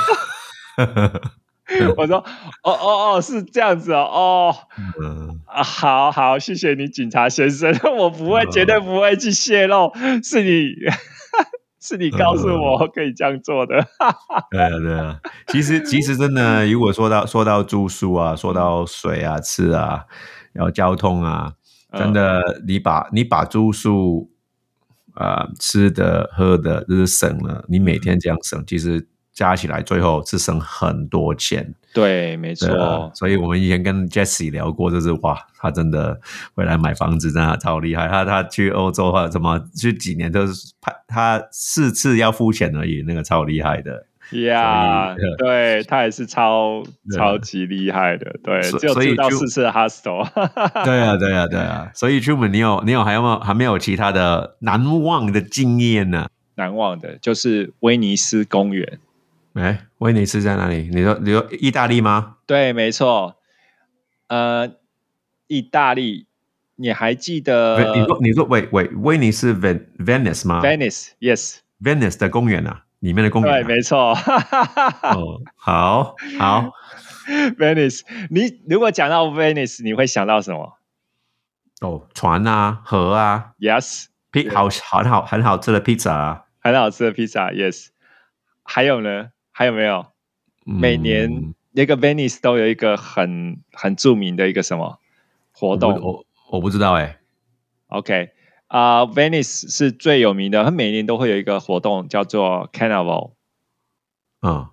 我说哦哦哦是这样子哦哦嗯啊好好谢谢你警察先生，我不会嗯绝对不会去泄露是你 是你告诉我可以这样做的。对啊，对啊。其实，其实真的，如果说到说到住宿啊，说到水啊、吃啊，然后交通啊，真的，你把你把住宿啊、吃的、喝的，就是省了，你每天这样省，其实加起来最后是省很多钱。对，没错，所以我们以前跟 Jesse 聊过，就是哇，他真的回来买房子真的超厉害。他他去欧洲啊，怎么去几年都是他他四次要付钱而已，那个超厉害的。呀对他也是超超级厉害的，对，所只有住到所以就四次的 hostel。对啊，对啊，对啊。所以 Truman，你有你有还有没有还没有其他的难忘的经验呢？难忘的就是威尼斯公园，哎，威尼斯在哪里？你说你说意大利吗？对，没错，呃，意大利，你还记得你说你说喂喂，威尼斯 Ven Venice 吗 Venice？Yes，？Venice 的公园啊，里面的公园、对，啊。没错。哦，好好。Venice，你如果讲到 Venice，你会想到什么哦，船啊，河啊，？Yes，披对好很好很好吃的披萨啊。很好吃的披萨。Yes，还有呢？还有没有？每年嗯那个 Venice 都有一个很很著名的一个什么活我动我我不知道哎、？OK，啊、v e n i c e 是最有名的，它每年都会有一个活动叫做 Carnival，嗯，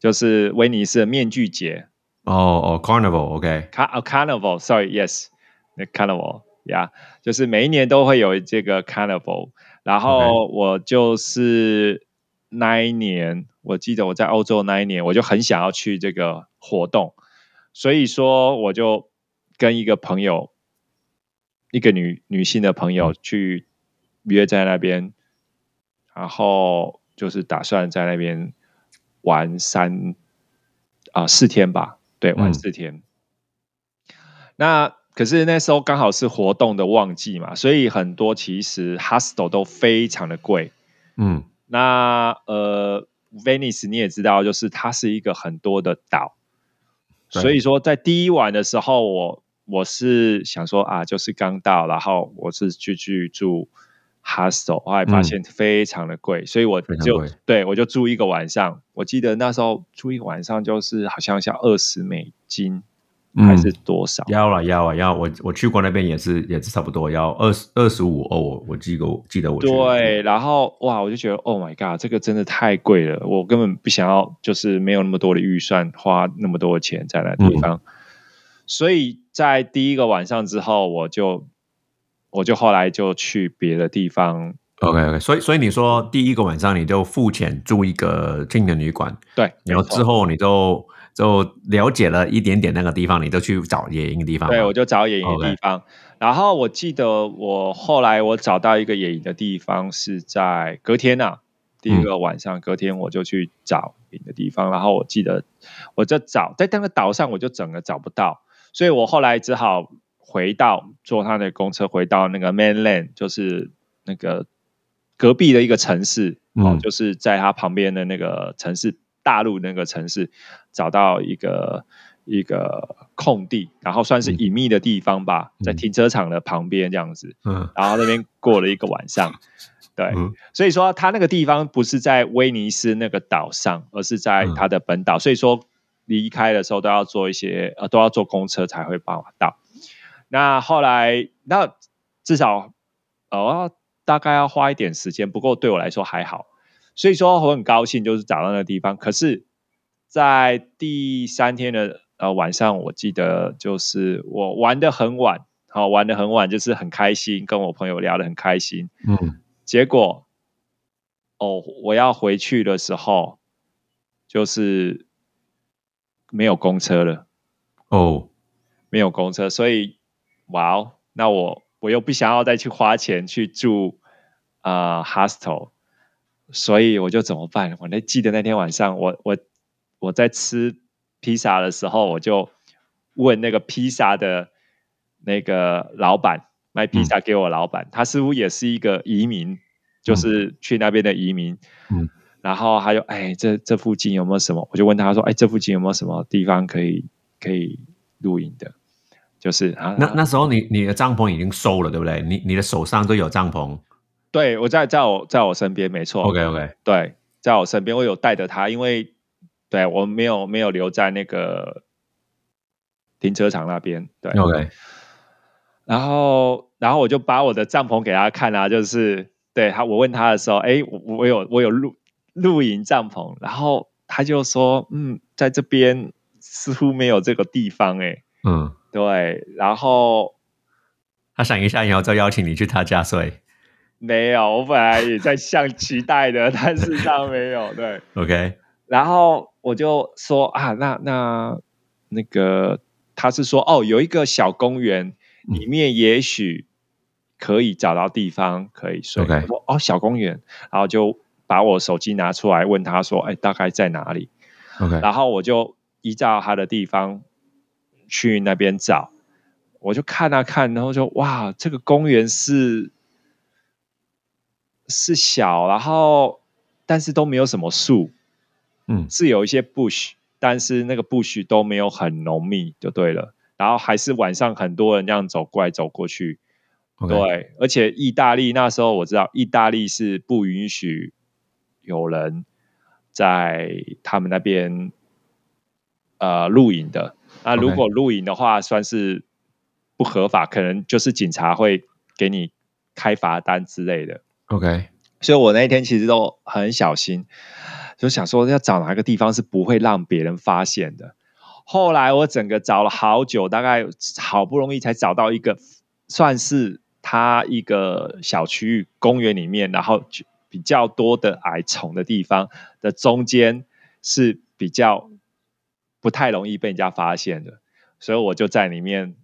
就是威尼斯的面具节。哦哦，Carnival，OK，、Carnival，sorry，yes，那 Carnival，yeah，就是每一年都会有这个 Carnival。然后我就是那一年，我记得我在欧洲那一年，我就很想要去这个活动，所以说我就跟一个朋友，一个女女性的朋友去约在那边，然后就是打算在那边玩三啊、四天吧，对，玩嗯四天。那可是那时候刚好是活动的旺季嘛，所以很多其实 hostel 都非常的贵。嗯那呃，Venice 你也知道，就是它是一个很多的岛，所以说在第一晚的时候，我我是想说啊，就是刚到，然后我是去去住 hostel，后来发嗯现非常的贵，所以我就对我就住一个晚上。我记得那时候住一个晚上就是好像像二十美金还是多少？要了要了要，我我去过那边也是也是差不多要二十二十五欧，我我记得我记得我对，然后哇，我就觉得 Oh my God，这个真的太贵了，我根本不想要，就是没有那么多的预算，花那么多的钱在那地方。所以在第一个晚上之后，我就我就后来就去别的地方，OK OK，所以所以你说第一个晚上你就付钱住一个青年旅馆，对，然后之后你就就了解了一点点那个地方，你就去找野营的地方。对，我就找野营地方。然后我记得我后来我找到一个野营的地方是在隔天啊，第一个晚上，隔天我就去找野营的地方。然后我记得我就找在那个岛上，我就整个找不到，所以我后来只好回到坐他的公车回到那个 mainland，就是那个隔壁的一个城市，哦嗯，就是在他旁边的那个城市大陆那个城市找到一个一个空地，然后算是嗯。隐秘的地方吧，在嗯停车场的旁边这样子，嗯。然后那边过了一个晚上。对，嗯。所以说他那个地方不是在威尼斯那个岛上，而是在嗯。它的本岛，所以说离开的时候都要坐一些呃都要坐公车才会办法到。那后来那至少呃大概要花一点时间，不过对我来说还好，所以说我很高兴就是找到那个地方。可是，在第三天的呃晚上，我记得就是我玩的很晚，好、玩的很晚，就是很开心，跟我朋友聊的很开心。嗯结果，哦，我要回去的时候，就是没有公车了，哦。没有公车，所以，哇哦，那我我又不想要再去花钱去住啊、呃 hostel，所以我就怎么办？我那记得那天晚上，我我我在吃披萨的时候，我就问那个披萨的那个老板，卖披萨给我老板，他似乎也是一个移民，就是去那边的移民。嗯，然后还有，哎，这这附近有没有什么？我就问他说，哎，这附近有没有什么地方可以可以露营的？就是啊，那那时候你你的帐篷已经收了，对不对？你你的手上都有帐篷。对我在在我在我身边，没错。OK OK，对，在我身边，我有带着他，因为对我没有没有留在那个停车场那边。对 OK，然后然后我就把我的帐篷给他看啊，就是对他，我问他的时候，哎，我我有我有露露营帐篷，然后他就说，嗯，在这边似乎没有这个地方，哎，嗯，对，然后他想一下然后再邀请你去他家睡。没有，我本来也在像期待的，但事实上没有，对。OK，然后我就说啊，那那那个他是说哦，有一个小公园，嗯里面也许可以找到地方可以睡。OK 我说哦，小公园，然后就把我手机拿出来问他说，哎，大概在哪里？OK，然后我就依照他的地方去那边找，我就看啊看，然后就哇，这个公园是是小，然后但是都没有什么树，嗯是有一些 bush，但是那个 bush 都没有很浓密，就对了。然后还是晚上很多人这样走过来走过去对，而且意大利那时候我知道，意大利是不允许有人在他们那边呃露营的。那如果露营的话，算是不合法，可能就是警察会给你开罚单之类的。OK，所以我那一天其实都很小心，就想说要找哪个地方是不会让别人发现的。后来我整个找了好久，大概好不容易才找到一个，算是它一个小区域公园里面，然后就比较多的矮虫的地方的中间是比较不太容易被人家发现的，所以我就在里面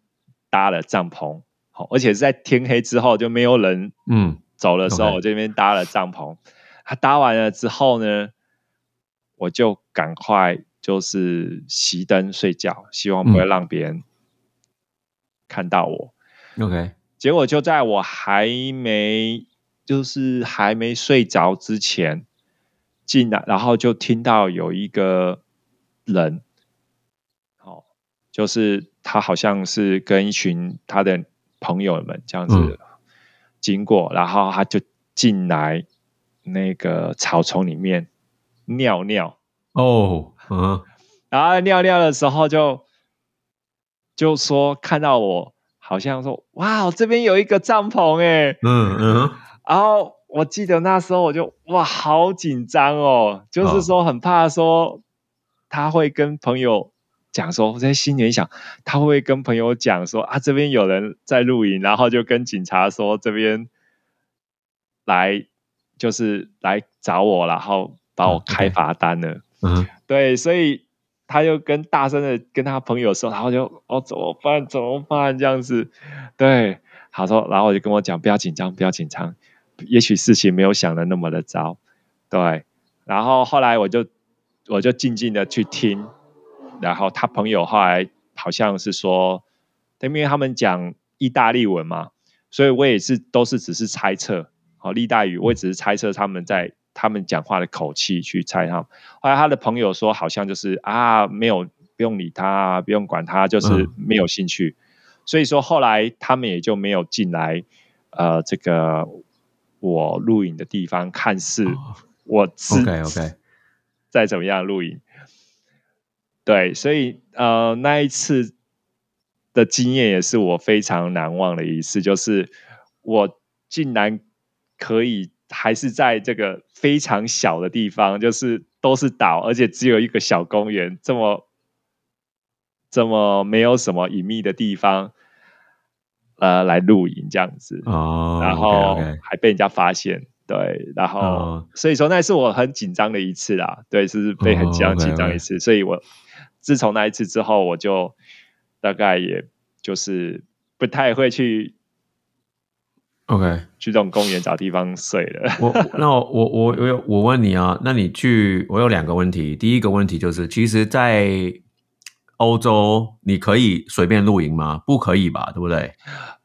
搭了帐篷，好，而且是在天黑之后就没有人嗯走的时候，我这边搭了帐篷。他搭完了之后呢，我就赶快就是熄灯睡觉，希望不会嗯让别人看到我。OK，结果就在我还没就是还没睡着之前，进来，然后就听到有一个人，哦，就是他好像是跟一群他的朋友们这样子嗯经过，然后他就进来那个草丛里面尿尿，哦，嗯然后尿尿的时候就就说看到我，好像说哇，这边有一个帐篷哎，嗯嗯然后我记得那时候我就哇，好紧张哦，就是哦说很怕说他会跟朋友讲说，我在心里想他会跟朋友讲说啊，这边有人在露营，然后就跟警察说这边来就是来找我，然后把我嗯开罚单了。嗯对，所以他就跟大声的跟他朋友说，然后就哦怎么办怎么办这样子，对，他说，然后我就跟我讲不要紧张不要紧张，也许事情没有想的那么的糟，对，然后后来我就我就静静的去听，然后他朋友后来好像是说，因为他们讲意大利文嘛，所以我也是都是只是猜测，好、利大语，我也只是猜测他们在他们讲话的口气去猜他们。后来他的朋友说，好像就是啊，没有不用理他，不用管他，就是嗯没有兴趣。所以说后来他们也就没有进来，呃，这个我录影的地方，看似我是 OK OK，再怎么样录影。对，所以呃，那一次的经验也是我非常难忘的一次，就是我竟然可以还是在这个非常小的地方，就是都是岛，而且只有一个小公园，这么这么没有什么隐秘的地方，呃，来露营这样子。哦，然后还被人家发现，对，然后、哦所以说那是我很紧张的一次啦，对，是被很紧张紧张一次，所以我自从那一次之后，我就大概也就是不太会去 OK，去这种公园找地方睡了。我那我我我我有我问你啊，那你去我有两个问题，第一个问题就是，其实，在欧洲你可以随便露营吗？不可以吧，对不对？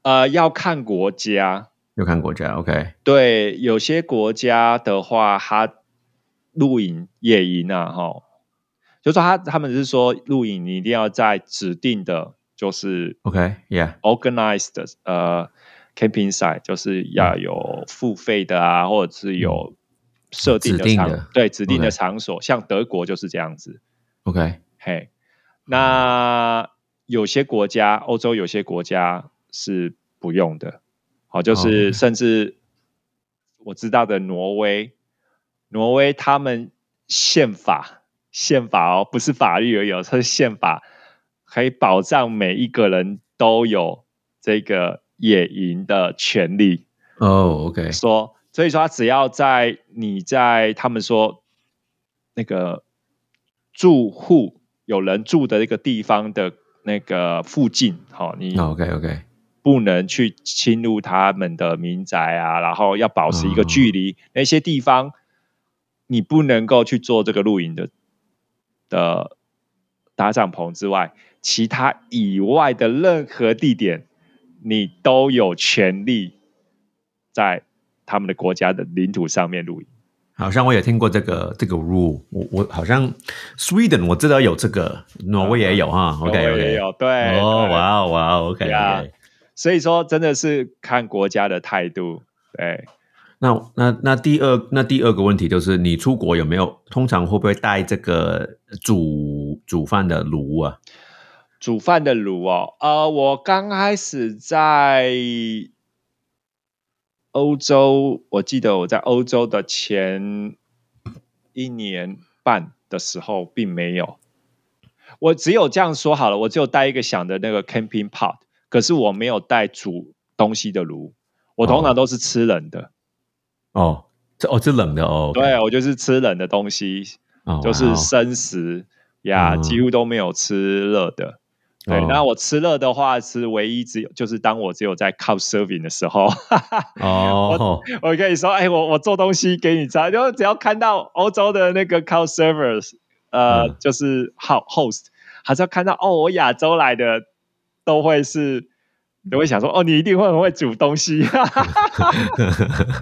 呃，要看国家，要看国家，OK，对，有些国家的话，它露营野营啊，哈，就说他他们是说露营你一定要在指定的，就是 OK，Yeah，、organized 的呃 camping site，就是要有付费的啊，或者是有设定的场，对指定的场所，像德国就是这样子。OK，嘿，那有些国家，欧洲有些国家是不用的，好，就哦。是甚至我知道的挪威，挪威他们宪法宪法哦，不是法律而已哦，它是宪法可以保障每一个人都有这个野营的权利。哦，OK，说，所以说他只要在你在他们说那个住户有人住的那个地方的那个附近，好、你 OK，OK，不能去侵入他们的民宅啊，然后要保持一个距离，那些地方你不能够去做这个露营的的搭帐篷之外，其他以外的任何地点，你都有权利在他们的国家的领土上面露营。好像我也听过这个这个 rule，我我好像 Sweden 我知道有这个，挪威也有哈挪，OK 也有对，哦，对。哇哦哇哦，OK 呀 OK，所以说真的是看国家的态度，对。那那那第二那第二个问题就是，你出国有没有通常会不会带这个煮煮饭的炉啊？煮饭的炉哦，呃，我刚开始在欧洲，我记得我在欧洲的前一年半的时候并没有，我只有这样说好了，我只有带一个小的那个 camping pot，可是我没有带煮东西的炉，我通常都是吃冷的，哦，这哦这冷的哦对我就是吃冷的东西，哦就是生食呀，嗯。几乎都没有吃热的。对，哦。那我吃热的话是唯一只有，就是当我只有在 couch serving 的时候，哦。我跟你说，哎，我我做东西给你吃，就只要看到欧洲的那个 couch servers，呃，嗯。就是 ho- host，还是要看到哦，我亚洲来的都会是。都会想说，哦，你一定会很会煮东西，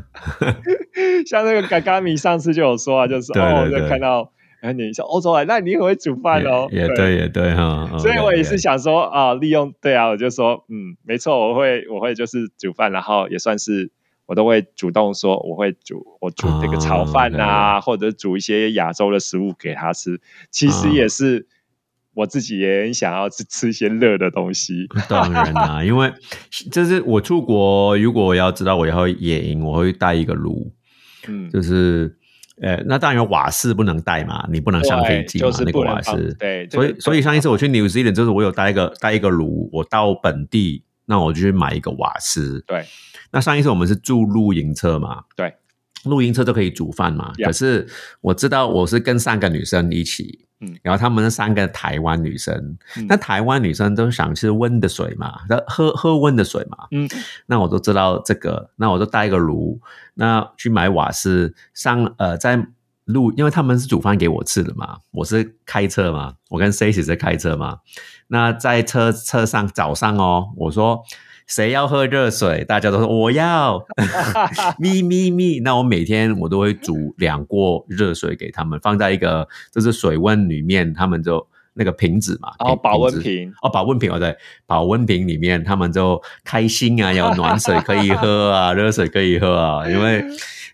像那个嘎嘎米上次就有说啊，就是对哦，就看到，哎，你说欧洲来，那你很会煮饭哦，也也对也对哈，所以我也是想说啊，利用对啊，我就说嗯，没错，我会我会就是煮饭，然后也算是我都会主动说我会煮我煮这个炒饭啊，或者煮一些亚洲的食物给他吃，其实啊也是我自己也很想要吃吃一些热的东西。当然啦、因为就是我出国，如果我要知道我要野营，我会带一个炉，嗯，就是呃，那当然有瓦斯不能带嘛，你不能上飞机嘛，就是那个瓦斯。对，所以所以上一次我去 New Zealand，就是我有带一个带一个炉，我到本地，那我就去买一个瓦斯。对那上一次我们是住露营车嘛，对，露营车就可以煮饭嘛。可是我知道我是跟三个女生一起，嗯。然后她们是三个台湾女生，嗯。那台湾女生都想吃温的水嘛，那喝喝温的水嘛，嗯，那我都知道这个，那我就带一个炉，那去买瓦斯上呃在路，因为他们是煮饭给我吃的嘛，我是开车嘛，我跟 C 一起在开车嘛，那在车车上早上哦，我说。谁要喝热水？大家都说我要，咪咪咪。那我每天我都会煮两锅热水给他们，放在一个就是水温里面，他们就那个瓶子嘛，哦保温瓶，哦，保温瓶哦，对，保温瓶里面他们就开心啊，有暖水可以喝啊，热水可以喝啊，因为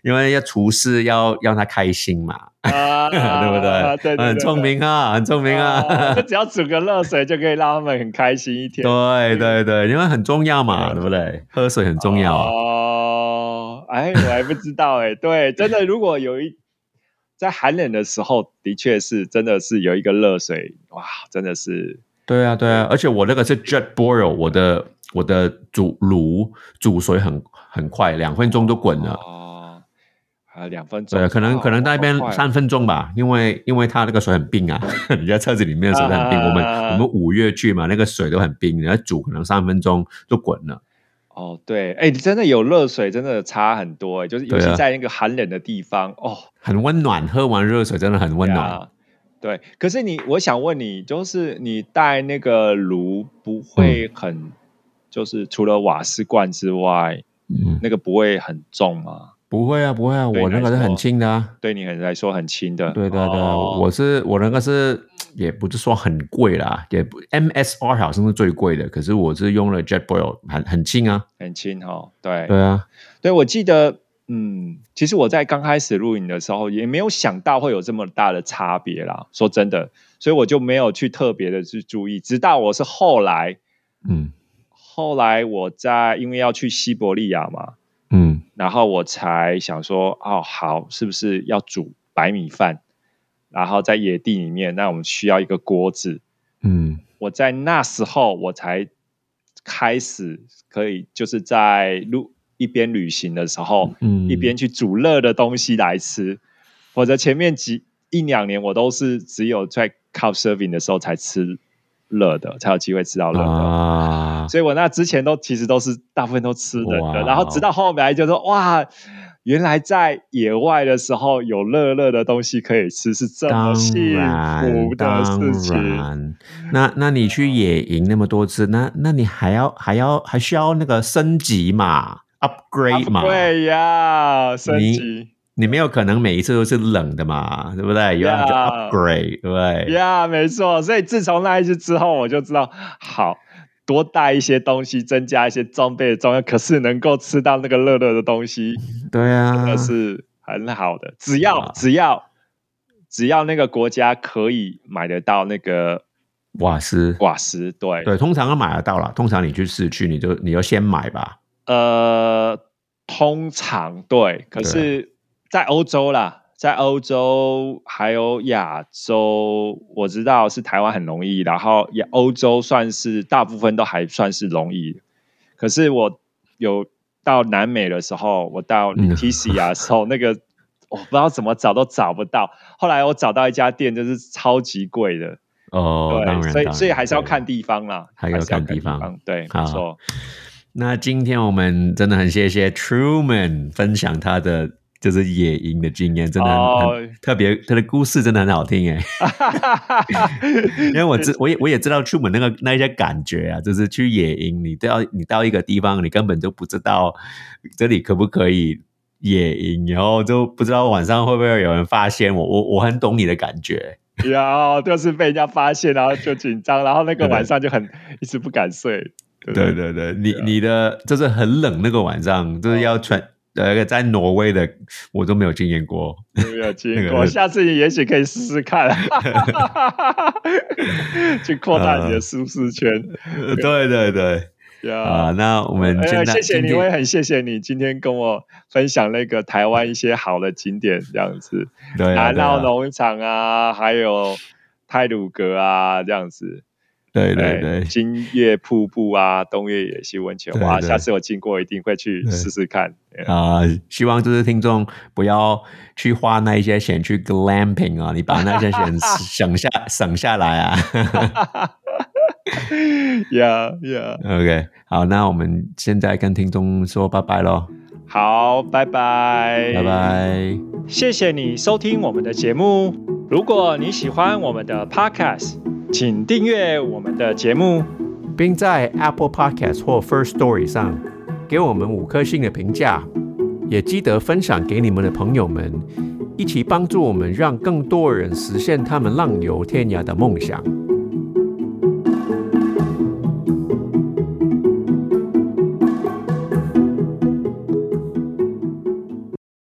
因为要厨师要让他开心嘛，啊 对不对？对对，很聪明啊，很聪明啊，啊，就 只要煮个热水就可以让他们很开心一天。对对对，因为很重要嘛，对对不对？喝水很重要啊，哦，哎，我还不知道哎，对，真的，如果有一在寒冷的时候，的确是真的是有一个热水，哇，真的是对啊对啊，而且我那个是 jet boil，我的我的煮炉煮水很很快，两分钟就滚了。哦，还有两分钟，对，可能可能那边三分钟吧，因为因为它那个水很冰啊，你在车子里面的水很冰。啊我们我们五月去嘛，那个水都很冰，你要煮可能三分钟就滚了。哦，对，哎，真的有热水，真的差很多哎，就是尤其在那个寒冷的地方，哦，很温暖，喝完热水真的很温暖。呀对，可是你，我想问你，就是你带那个炉不会很，就是除了瓦斯罐之外，嗯，那个不会很重吗？不会啊，不会啊，我那个是很轻的啊。对你来说很轻的。对对对，哦我是我那个是也不是说很贵啦，也不 MSR 好像是最贵的，可是我是用了 JetBoil，很很轻啊。很轻哈，对对啊，对，我记得，嗯，其实我在刚开始录影的时候，也没有想到会有这么大的差别啦。说真的，所以我就没有去特别的去注意，直到我是后来，嗯后来我在因为要去西伯利亚嘛，嗯然后我才想说，哦，好，是不是要煮白米饭？然后在野地里面，那我们需要一个锅子。嗯我在那时候我才开始可以，就是在路一边旅行的时候，嗯，一边去煮热的东西来吃。否则前面几一两年我都是只有在 couch surfing 的时候才吃热的，才有机会吃到热的。啊，所以我那之前都其实都是大部分都吃冷的，然后直到后来就说哇，原来在野外的时候有热热的东西可以吃，是这么幸福的事情。那那你去野营那么多次，那那你还要还要还需要那个升级嘛，upgrade 嘛？对呀，升你级你没有可能每一次都是冷的嘛，对不对？有要 upgrade，对不对？呀没错。所以自从那一次之后，我就知道好。多带一些东西，增加一些装备的重要，可是能够吃到那个热热的东西，对啊，那是很好的。只要啊只要只要那个国家可以买得到那个瓦斯，瓦斯，对，对，通常都买得到了。通常你去市区，你就你就先买吧。呃，通常对，可是，在欧洲啦，在欧洲还有亚洲，我知道是台湾很容易，然后也欧洲算是大部分都还算是容易。可是我有到南美的时候，我到嗯 t c 亚的时候，那个我不知道怎么找都找不到。后来我找到一家店，就是超级贵的，哦，当对，然，所以所以还是要看地方啦，还要是要看地方对，好没错。那今天我们真的很谢谢 Truman 分享他的就是野营的经验，真的特别，他的故事真的很好听哎。因为我知我也我也知道 Truman 那个那一些感觉啊，就是去野营，你都要你到一个地方，你根本就不知道这里可不可以野营，然后就不知道晚上会不会有人发现我，我我很懂你的感觉。然后就是被人家发现，然后就紧张，然后那个晚上就很一直不敢睡。对对对，你你的就是很冷那个晚上，就是要穿呃在挪威的，我都没有经验过。没有经过，那个下次你也许可以试试看，去扩大你的舒适圈。对对对呀啊，那我们谢谢你，我也很谢谢你今天跟我分享那个台湾一些好的景点，这样子，对啊南澳农场啊，还有泰鲁阁啊，这样子。对对哎对金月瀑布啊，东岳野溪温泉，哇！下次我经过一定会去对试试看。啊，希望就是听众不要去花那一些钱去 glamping 啊，你把那些钱省下省下来啊。呀呀，OK，好，那我们现在跟听众说拜拜喽，好，拜拜，拜。拜。谢谢你收听我们的节目。如果你喜欢我们的 Podcast，请订阅我们的节目。并在 Apple Podcast 或 First Story 上给我们五颗星的评价，也记得分享给你们的朋友们，一起帮助我们让更多人实现他们浪游天涯的梦想。